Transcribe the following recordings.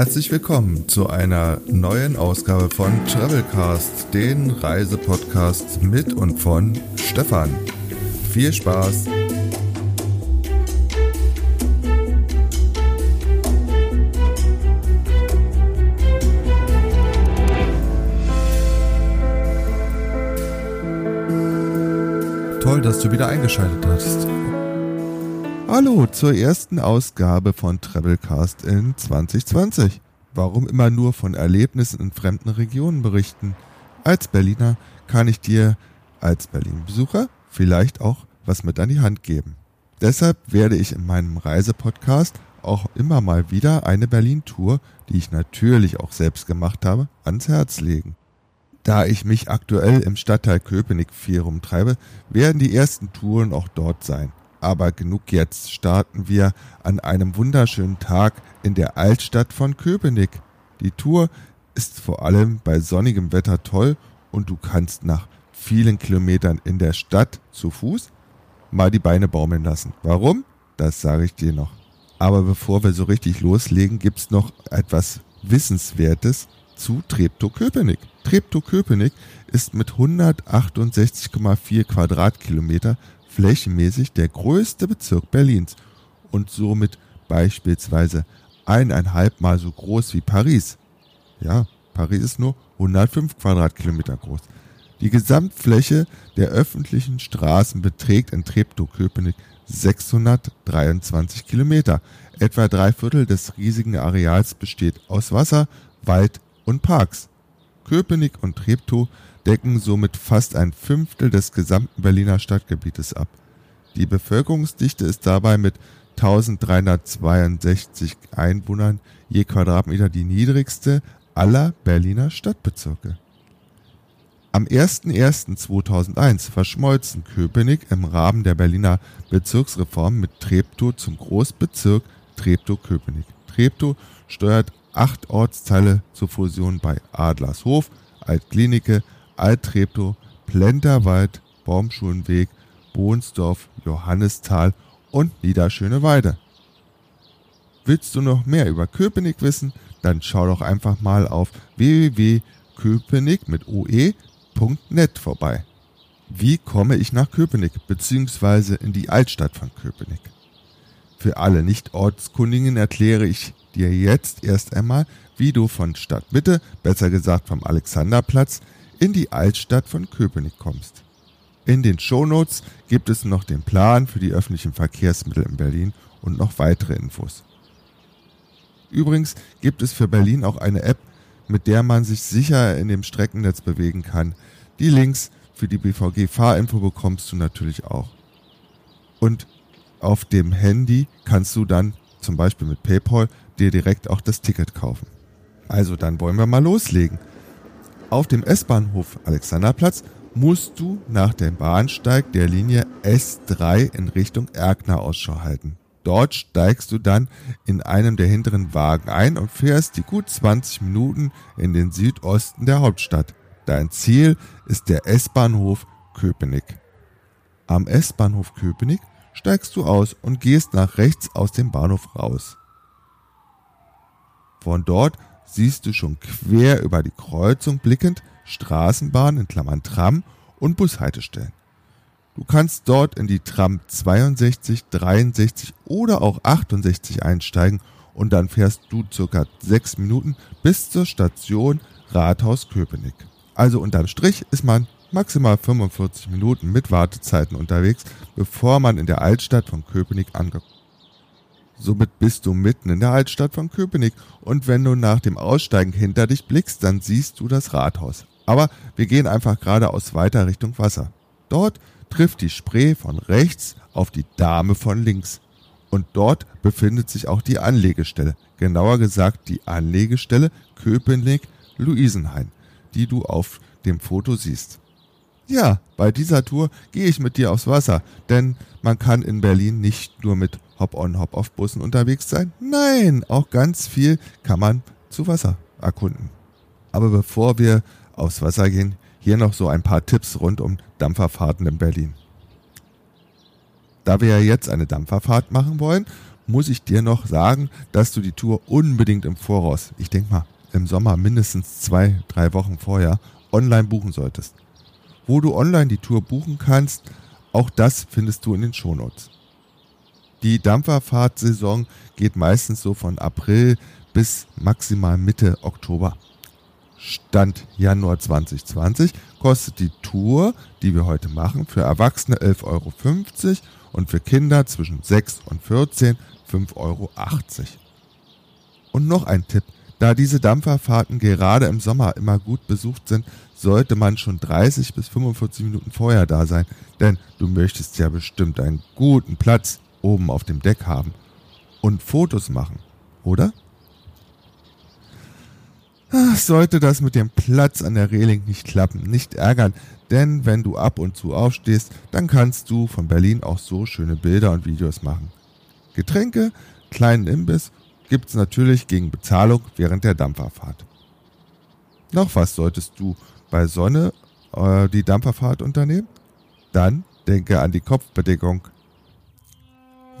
Herzlich willkommen zu einer neuen Ausgabe von Travelcast, den Reisepodcast mit und von Stefan. Viel Spaß! Toll, dass du wieder eingeschaltet hast. Hallo zur ersten Ausgabe von Travelcast in 2020. Warum immer nur von Erlebnissen in fremden Regionen berichten? Als Berliner kann ich dir als Berlin-Besucher vielleicht auch was mit an die Hand geben. Deshalb werde ich in meinem Reisepodcast auch immer mal wieder eine Berlin-Tour, die ich natürlich auch selbst gemacht habe, ans Herz legen. Da ich mich aktuell im Stadtteil Köpenick viel rumtreibe, werden die ersten Touren auch dort sein. Aber genug jetzt, starten wir an einem wunderschönen Tag in der Altstadt von Köpenick. Die Tour ist vor allem bei sonnigem Wetter toll und du kannst nach vielen Kilometern in der Stadt zu Fuß mal die Beine baumeln lassen. Warum? Das sage ich dir noch. Aber bevor wir so richtig loslegen, gibt's noch etwas Wissenswertes zu Treptow-Köpenick. Treptow-Köpenick ist mit 168,4 Quadratkilometer flächenmäßig der größte Bezirk Berlins und somit beispielsweise eineinhalb Mal so groß wie Paris. Ja, Paris ist nur 105 Quadratkilometer groß. Die Gesamtfläche der öffentlichen Straßen beträgt in Treptow-Köpenick 623 Kilometer. Etwa drei Viertel des riesigen Areals besteht aus Wasser, Wald und Parks. Köpenick und Treptow decken somit fast ein Fünftel des gesamten Berliner Stadtgebietes ab. Die Bevölkerungsdichte ist dabei mit 1362 Einwohnern je Quadratmeter die niedrigste aller Berliner Stadtbezirke. Am 01.01.2001 verschmolzen Köpenick im Rahmen der Berliner Bezirksreform mit Treptow zum Großbezirk Treptow-Köpenick. Treptow steuert acht Ortsteile zur Fusion bei Adlershof, Altklinike, Alt-Treptow, Plenterwald, Baumschulenweg, Bohnsdorf, Johannisthal und Niederschöneweide. Willst du noch mehr über Köpenick wissen? Dann schau doch einfach mal auf www.köpenick mit oe.net vorbei. Wie komme ich nach Köpenick bzw. in die Altstadt von Köpenick? Für alle Nicht-Ortskundigen erkläre ich dir jetzt erst einmal, wie du von Stadtmitte, besser gesagt vom Alexanderplatz, in die Altstadt von Köpenick kommst. In den Shownotes gibt es noch den Plan für die öffentlichen Verkehrsmittel in Berlin und noch weitere Infos. Übrigens gibt es für Berlin auch eine App, mit der man sich sicher in dem Streckennetz bewegen kann. Die Links für die BVG-Fahrinfo bekommst du natürlich auch. Und auf dem Handy kannst du dann zum Beispiel mit PayPal dir direkt auch das Ticket kaufen. Also dann wollen wir mal loslegen. Auf dem S-Bahnhof Alexanderplatz musst du nach dem Bahnsteig der Linie S3 in Richtung Erkner Ausschau halten. Dort steigst du dann in einem der hinteren Wagen ein und fährst die gut 20 Minuten in den Südosten der Hauptstadt. Dein Ziel ist der S-Bahnhof Köpenick. Am S-Bahnhof Köpenick steigst du aus und gehst nach rechts aus dem Bahnhof raus. Von dort siehst du schon quer über die Kreuzung blickend Straßenbahn in Klammern Tram und Bushaltestellen. Du kannst dort in die Tram 62, 63 oder auch 68 einsteigen und dann fährst du circa sechs Minuten bis zur Station Rathaus Köpenick. Also unterm Strich ist man maximal 45 Minuten mit Wartezeiten unterwegs, bevor man in der Altstadt von Köpenick angekommen Somit bist du mitten in der Altstadt von Köpenick und wenn du nach dem Aussteigen hinter dich blickst, dann siehst du das Rathaus. Aber wir gehen einfach geradeaus weiter Richtung Wasser. Dort trifft die Spree von rechts auf die Dame von links. Und dort befindet sich auch die Anlegestelle, genauer gesagt die Anlegestelle Köpenick-Luisenhain, die du auf dem Foto siehst. Ja, bei dieser Tour gehe ich mit dir aufs Wasser, denn man kann in Berlin nicht nur mit Hop-on, Hop-off-Bussen unterwegs sein. Nein, auch ganz viel kann man zu Wasser erkunden. Aber bevor wir aufs Wasser gehen, hier noch so ein paar Tipps rund um Dampferfahrten in Berlin. Da wir ja jetzt eine Dampferfahrt machen wollen, muss ich dir noch sagen, dass du die Tour unbedingt im Voraus, ich denke mal im Sommer mindestens zwei, drei Wochen vorher, online buchen solltest. Wo du online die Tour buchen kannst, auch das findest du in den Shownotes. Die Dampferfahrtsaison geht meistens so von April bis maximal Mitte Oktober. Stand Januar 2020 kostet die Tour, die wir heute machen, für Erwachsene 11,50 Euro und für Kinder zwischen 6 und 14 5,80 Euro. Und noch ein Tipp. Da diese Dampferfahrten gerade im Sommer immer gut besucht sind, sollte man schon 30 bis 45 Minuten vorher da sein, denn du möchtest ja bestimmt einen guten Platz oben auf dem Deck haben und Fotos machen, oder? Ach, sollte das mit dem Platz an der Reling nicht klappen, nicht ärgern, denn wenn du ab und zu aufstehst, dann kannst du von Berlin auch so schöne Bilder und Videos machen. Getränke, kleinen Imbiss gibt's natürlich gegen Bezahlung während der Dampferfahrt. Noch was solltest du bei Sonne äh, die Dampferfahrt unternehmen? Dann denke an die Kopfbedeckung.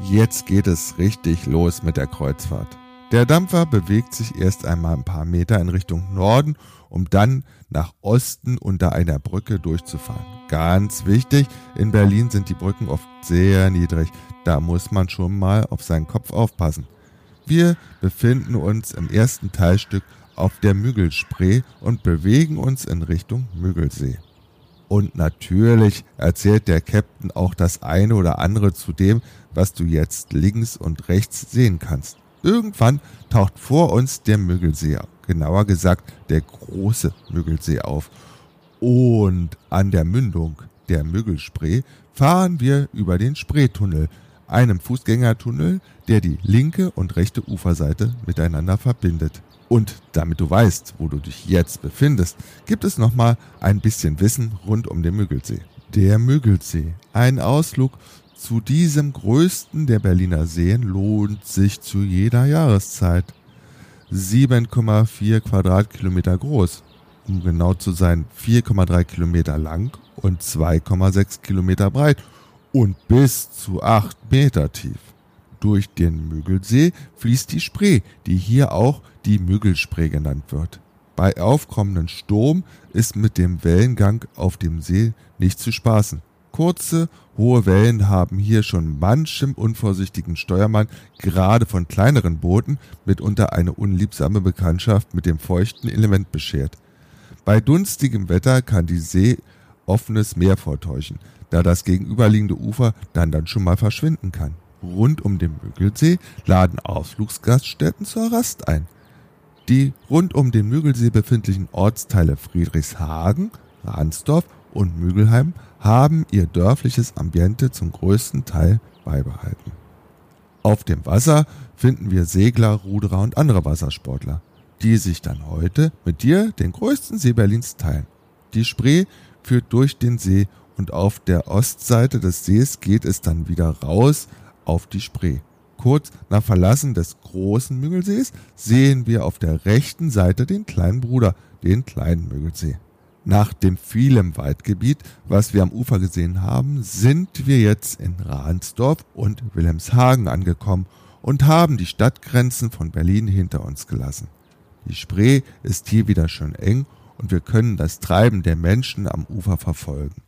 Jetzt geht es richtig los mit der Kreuzfahrt. Der Dampfer bewegt sich erst einmal ein paar Meter in Richtung Norden, um dann nach Osten unter einer Brücke durchzufahren. Ganz wichtig, in Berlin sind die Brücken oft sehr niedrig. Da muss man schon mal auf seinen Kopf aufpassen. Wir befinden uns im ersten Teilstück auf der Mügelspree und bewegen uns in Richtung Müggelsee. Und natürlich erzählt der Captain auch das eine oder andere zu dem, was du jetzt links und rechts sehen kannst. Irgendwann taucht vor uns der Müggelsee, genauer gesagt der große Müggelsee auf. Und an der Mündung der Müggelspree fahren wir über den Spreetunnel, einem Fußgängertunnel, der die linke und rechte Uferseite miteinander verbindet. Und damit du weißt, wo du dich jetzt befindest, gibt es nochmal ein bisschen Wissen rund um den Müggelsee. Der Müggelsee, ein Ausflug zu diesem größten der Berliner Seen lohnt sich zu jeder Jahreszeit. 7,4 Quadratkilometer groß, um genau zu sein 4,3 Kilometer lang und 2,6 Kilometer breit und bis zu 8 Meter tief. Durch den Müggelsee fließt die Spree, die hier auch die Müggelspree genannt wird. Bei aufkommenden Sturm ist mit dem Wellengang auf dem See nicht zu spaßen. Kurze, hohe Wellen haben hier schon manchem unvorsichtigen Steuermann gerade von kleineren Booten mitunter eine unliebsame Bekanntschaft mit dem feuchten Element beschert. Bei dunstigem Wetter kann die See offenes Meer vortäuschen, da das gegenüberliegende Ufer dann dann schon mal verschwinden kann. Rund um den Müggelsee laden Ausflugsgaststätten zur Rast ein. Die rund um den Müggelsee befindlichen Ortsteile Friedrichshagen, Ransdorf und Mügelheim haben ihr dörfliches Ambiente zum größten Teil beibehalten. Auf dem Wasser finden wir Segler, Ruderer und andere Wassersportler, die sich dann heute mit dir den größten See Berlins teilen. Die Spree führt durch den See und auf der Ostseite des Sees geht es dann wieder raus auf die Spree. Kurz nach Verlassen des großen Müggelsees sehen wir auf der rechten Seite den kleinen Bruder, den kleinen Müggelsee. Nach dem vielen Waldgebiet, was wir am Ufer gesehen haben, sind wir jetzt in Ransdorf und Wilhelmshagen angekommen und haben die Stadtgrenzen von Berlin hinter uns gelassen. Die Spree ist hier wieder schön eng und wir können das Treiben der Menschen am Ufer verfolgen.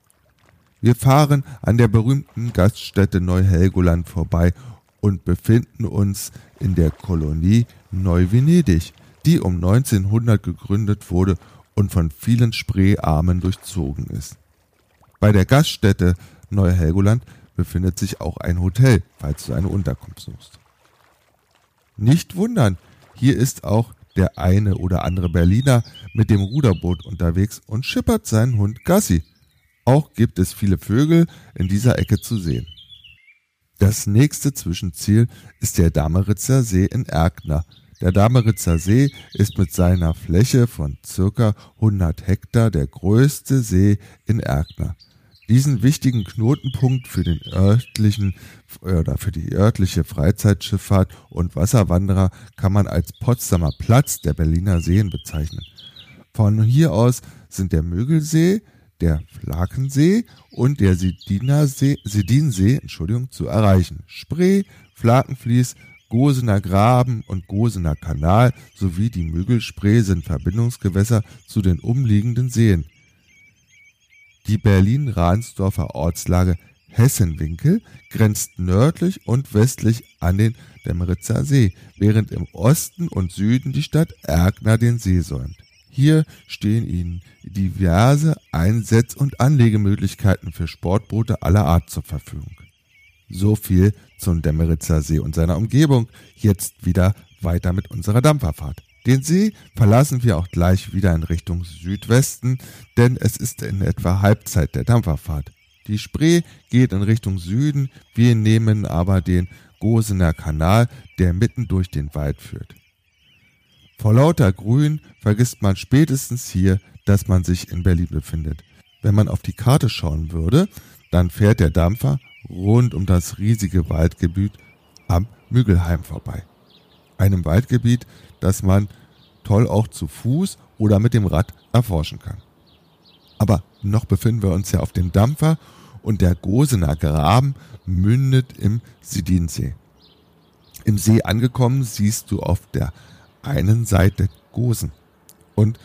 Wir fahren an der berühmten Gaststätte Neu-Helgoland vorbei und befinden uns in der Kolonie Neu-Venedig, die um 1900 gegründet wurde und von vielen Spreearmen durchzogen ist. Bei der Gaststätte Neu-Helgoland befindet sich auch ein Hotel, falls du eine Unterkunft suchst. Nicht wundern, hier ist auch der eine oder andere Berliner mit dem Ruderboot unterwegs und schippert seinen Hund Gassi. Auch gibt es viele Vögel in dieser Ecke zu sehen. Das nächste Zwischenziel ist der Dameritzer See in Erkner, der Dameritzer See ist mit seiner Fläche von circa 100 Hektar der größte See in Erkner. Diesen wichtigen Knotenpunkt für den örtlichen oder für die örtliche Freizeitschifffahrt und Wasserwanderer kann man als Potsdamer Platz der Berliner Seen bezeichnen. Von hier aus sind der Mögelsee, der Flakensee und der Sedinsee, Entschuldigung, zu erreichen. Spree, Flakenfließ, Gosener Graben und Gosener Kanal sowie die Müggelspree sind Verbindungsgewässer zu den umliegenden Seen. Die Berlin-Ransdorfer Ortslage Hessenwinkel grenzt nördlich und westlich an den Dämmeritzer See, während im Osten und Süden die Stadt Erkner den See säumt. Hier stehen Ihnen diverse Einsetz- und Anlegemöglichkeiten für Sportboote aller Art zur Verfügung. So viel zum Dämmeritzer See und seiner Umgebung. Jetzt wieder weiter mit unserer Dampferfahrt. Den See verlassen wir auch gleich wieder in Richtung Südwesten, denn es ist in etwa Halbzeit der Dampferfahrt. Die Spree geht in Richtung Süden, wir nehmen aber den Gosener Kanal, der mitten durch den Wald führt. Vor lauter Grün vergisst man spätestens hier, dass man sich in Berlin befindet. Wenn man auf die Karte schauen würde, dann fährt der Dampfer rund um das riesige Waldgebiet am Mügelheim vorbei. Einem Waldgebiet, das man toll auch zu Fuß oder mit dem Rad erforschen kann. Aber noch befinden wir uns ja auf dem Dampfer und der Gosener Graben mündet im Sidinsee. Im See angekommen siehst du auf der einen Seite Gosen und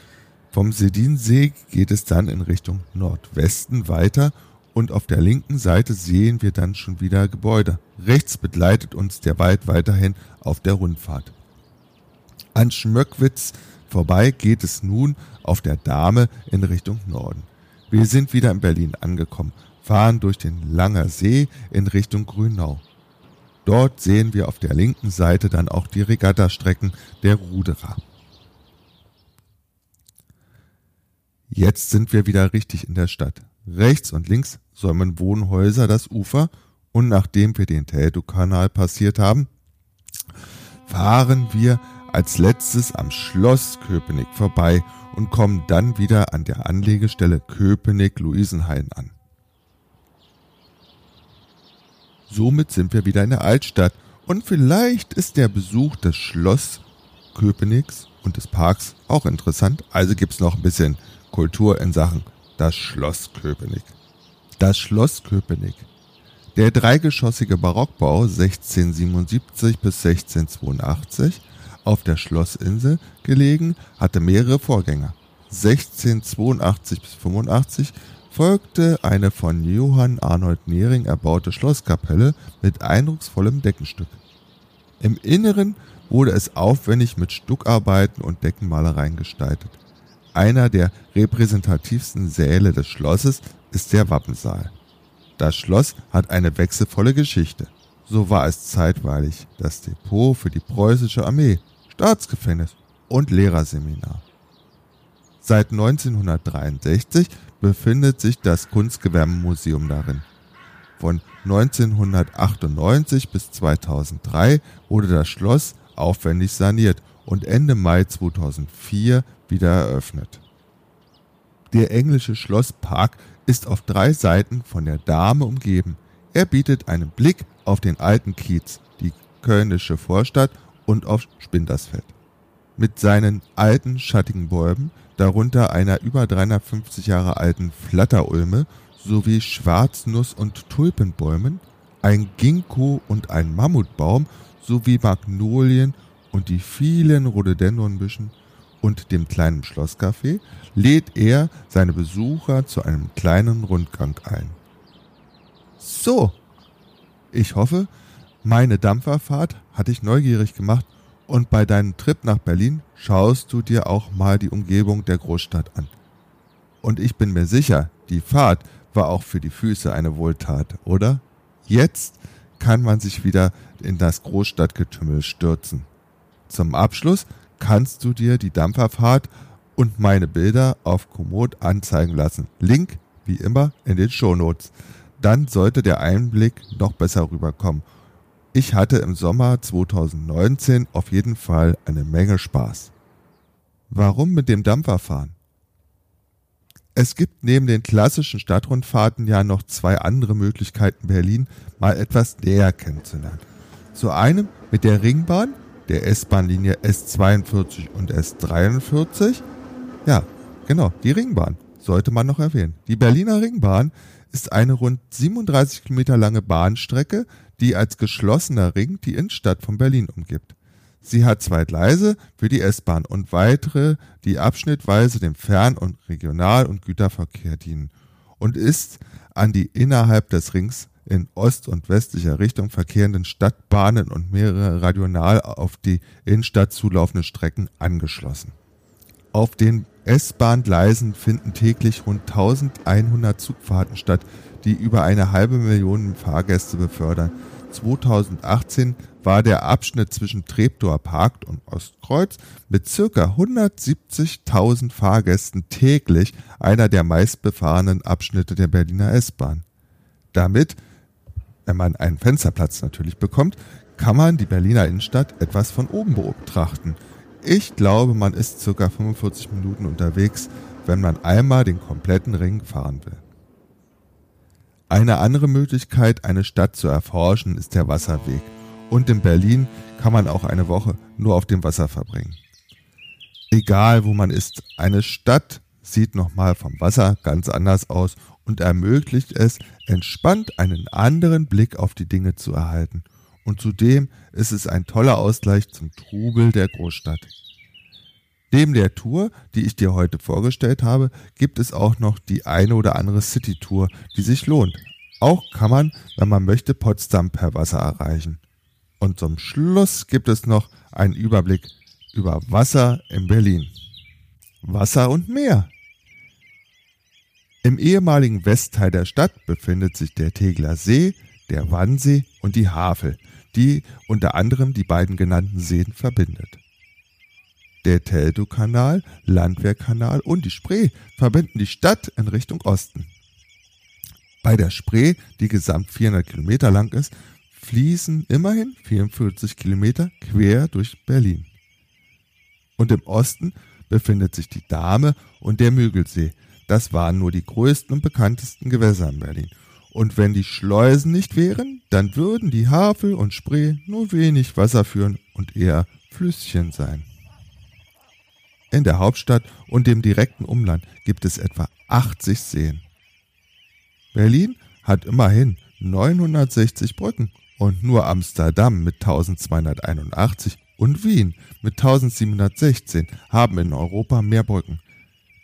vom Sedinsee geht es dann in Richtung Nordwesten weiter und auf der linken Seite sehen wir dann schon wieder Gebäude. Rechts begleitet uns der Wald weiterhin auf der Rundfahrt. An Schmöckwitz vorbei geht es nun auf der Dame in Richtung Norden. Wir sind wieder in Berlin angekommen, fahren durch den Langer See in Richtung Grünau. Dort sehen wir auf der linken Seite dann auch die Regattastrecken der Ruderer. Jetzt sind wir wieder richtig in der Stadt. Rechts und links säumen Wohnhäuser das Ufer und nachdem wir den Tätow-Kanal passiert haben, fahren wir als letztes am Schloss Köpenick vorbei und kommen dann wieder an der Anlegestelle Köpenick-Luisenhain an. Somit sind wir wieder in der Altstadt und vielleicht ist der Besuch des Schloss Köpenicks und des Parks auch interessant. Also gibt's noch ein bisschen Kultur in Sachen das Schloss Köpenick. Das Schloss Köpenick. Der dreigeschossige Barockbau 1677 bis 1682 auf der Schlossinsel gelegen, hatte mehrere Vorgänger. 1682 bis 85 folgte eine von Johann Arnold Nering erbaute Schlosskapelle mit eindrucksvollem Deckenstück. Im Inneren wurde es aufwendig mit Stuckarbeiten und Deckenmalereien gestaltet. Einer der repräsentativsten Säle des Schlosses ist der Wappensaal. Das Schloss hat eine wechselvolle Geschichte. So war es zeitweilig das Depot für die preußische Armee, Staatsgefängnis und Lehrerseminar. Seit 1963 befindet sich das Kunstgewerbemuseum darin. Von 1998 bis 2003 wurde das Schloss aufwendig saniert und Ende Mai 2004 wieder eröffnet. Der englische Schlosspark ist auf drei Seiten von der Dame umgeben. Er bietet einen Blick auf den alten Kiez, die kölnische Vorstadt und auf Spindersfeld. Mit seinen alten, schattigen Bäumen, darunter einer über 350 Jahre alten Flatterulme sowie Schwarznuss- und Tulpenbäumen, ein Ginkgo und ein Mammutbaum sowie Magnolien und die vielen Rhododendronbüschen und dem kleinen Schlosscafé lädt er seine Besucher zu einem kleinen Rundgang ein. So, ich hoffe, meine Dampferfahrt hat dich neugierig gemacht und bei deinem Trip nach Berlin schaust du dir auch mal die Umgebung der Großstadt an. Und ich bin mir sicher, die Fahrt war auch für die Füße eine Wohltat, oder? Jetzt kann man sich wieder in das Großstadtgetümmel stürzen. Zum Abschluss kannst du dir die Dampferfahrt und meine Bilder auf Komoot anzeigen lassen. Link, wie immer, in den Shownotes. Dann sollte der Einblick noch besser rüberkommen. Ich hatte im Sommer 2019 auf jeden Fall eine Menge Spaß. Warum mit dem Dampfer fahren? Es gibt neben den klassischen Stadtrundfahrten ja noch zwei andere Möglichkeiten, Berlin mal etwas näher kennenzulernen. Zu einem mit der Ringbahn der S-Bahn-Linie S42 und S43. Ja, genau, die Ringbahn sollte man noch erwähnen. Die Berliner Ringbahn ist eine rund 37 Kilometer lange Bahnstrecke, die als geschlossener Ring die Innenstadt von Berlin umgibt. Sie hat zwei Gleise für die S-Bahn und weitere, die abschnittweise dem Fern- und Regional- und Güterverkehr dienen und ist an die innerhalb des Rings in ost- und westlicher Richtung verkehrenden Stadtbahnen und mehrere radional auf die Innenstadt zulaufenden Strecken angeschlossen. Auf den S-Bahn-Gleisen finden täglich rund 1100 Zugfahrten statt, die über eine halbe Million Fahrgäste befördern. 2018 war der Abschnitt zwischen Treptower Park und Ostkreuz mit ca. 170.000 Fahrgästen täglich einer der meistbefahrenen Abschnitte der Berliner S-Bahn. Damit, wenn man einen Fensterplatz natürlich bekommt, kann man die Berliner Innenstadt etwas von oben beobachten. Ich glaube, man ist ca. 45 Minuten unterwegs, wenn man einmal den kompletten Ring fahren will. Eine andere Möglichkeit, eine Stadt zu erforschen, ist der Wasserweg. Und in Berlin kann man auch eine Woche nur auf dem Wasser verbringen. Egal wo man ist, eine Stadt sieht nochmal vom Wasser ganz anders aus und ermöglicht es, entspannt einen anderen Blick auf die Dinge zu erhalten. Und zudem ist es ein toller Ausgleich zum Trubel der Großstadt. Neben der Tour, die ich dir heute vorgestellt habe, gibt es auch noch die eine oder andere City-Tour, die sich lohnt. Auch kann man, wenn man möchte, Potsdam per Wasser erreichen. Und zum Schluss gibt es noch einen Überblick über Wasser in Berlin. Wasser und Meer. Im ehemaligen Westteil der Stadt befindet sich der Tegler See, der Wannsee und die Havel, die unter anderem die beiden genannten Seen verbindet. Der Teltow-Kanal, Landwehrkanal und die Spree verbinden die Stadt in Richtung Osten. Bei der Spree, die gesamt 400 Kilometer lang ist, fließen immerhin 44 Kilometer quer durch Berlin. Und im Osten befindet sich die Dahme und der Mügelsee. Das waren nur die größten und bekanntesten Gewässer in Berlin. Und wenn die Schleusen nicht wären, dann würden die Havel und Spree nur wenig Wasser führen und eher Flüsschen sein. In der Hauptstadt und dem direkten Umland gibt es etwa 80 Seen. Berlin hat immerhin 960 Brücken und nur Amsterdam mit 1281 und Wien mit 1716 haben in Europa mehr Brücken.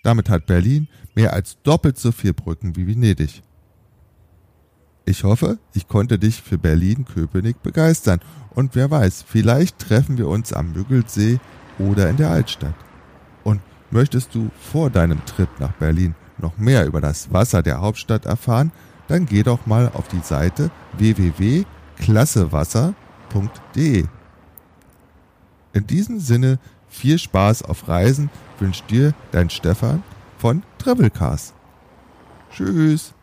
Damit hat Berlin mehr als doppelt so viel Brücken wie Venedig. Ich hoffe, ich konnte dich für Berlin-Köpenick begeistern und wer weiß, vielleicht treffen wir uns am Müggelsee oder in der Altstadt. Möchtest du vor deinem Trip nach Berlin noch mehr über das Wasser der Hauptstadt erfahren, dann geh doch mal auf die Seite www.klassewasser.de. In diesem Sinne viel Spaß auf Reisen wünscht dir dein Stefan von Travelcast. Tschüss.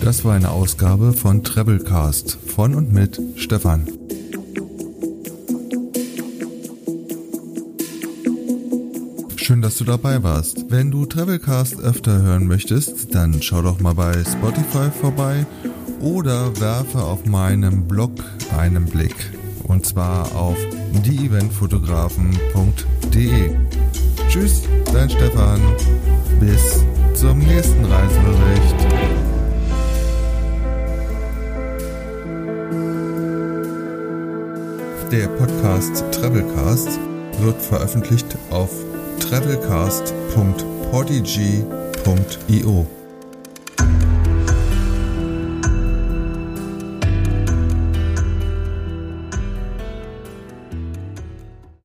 Das war eine Ausgabe von Travelcast von und mit Stefan. Schön, dass du dabei warst. Wenn du Travelcast öfter hören möchtest, dann schau doch mal bei Spotify vorbei oder werfe auf meinem Blog einen Blick. Und zwar auf dieeventfotografen.de. Tschüss, dein Stefan. Bis zum nächsten Reisebericht. Der Podcast Travelcast wird veröffentlicht auf travelcast.podigy.io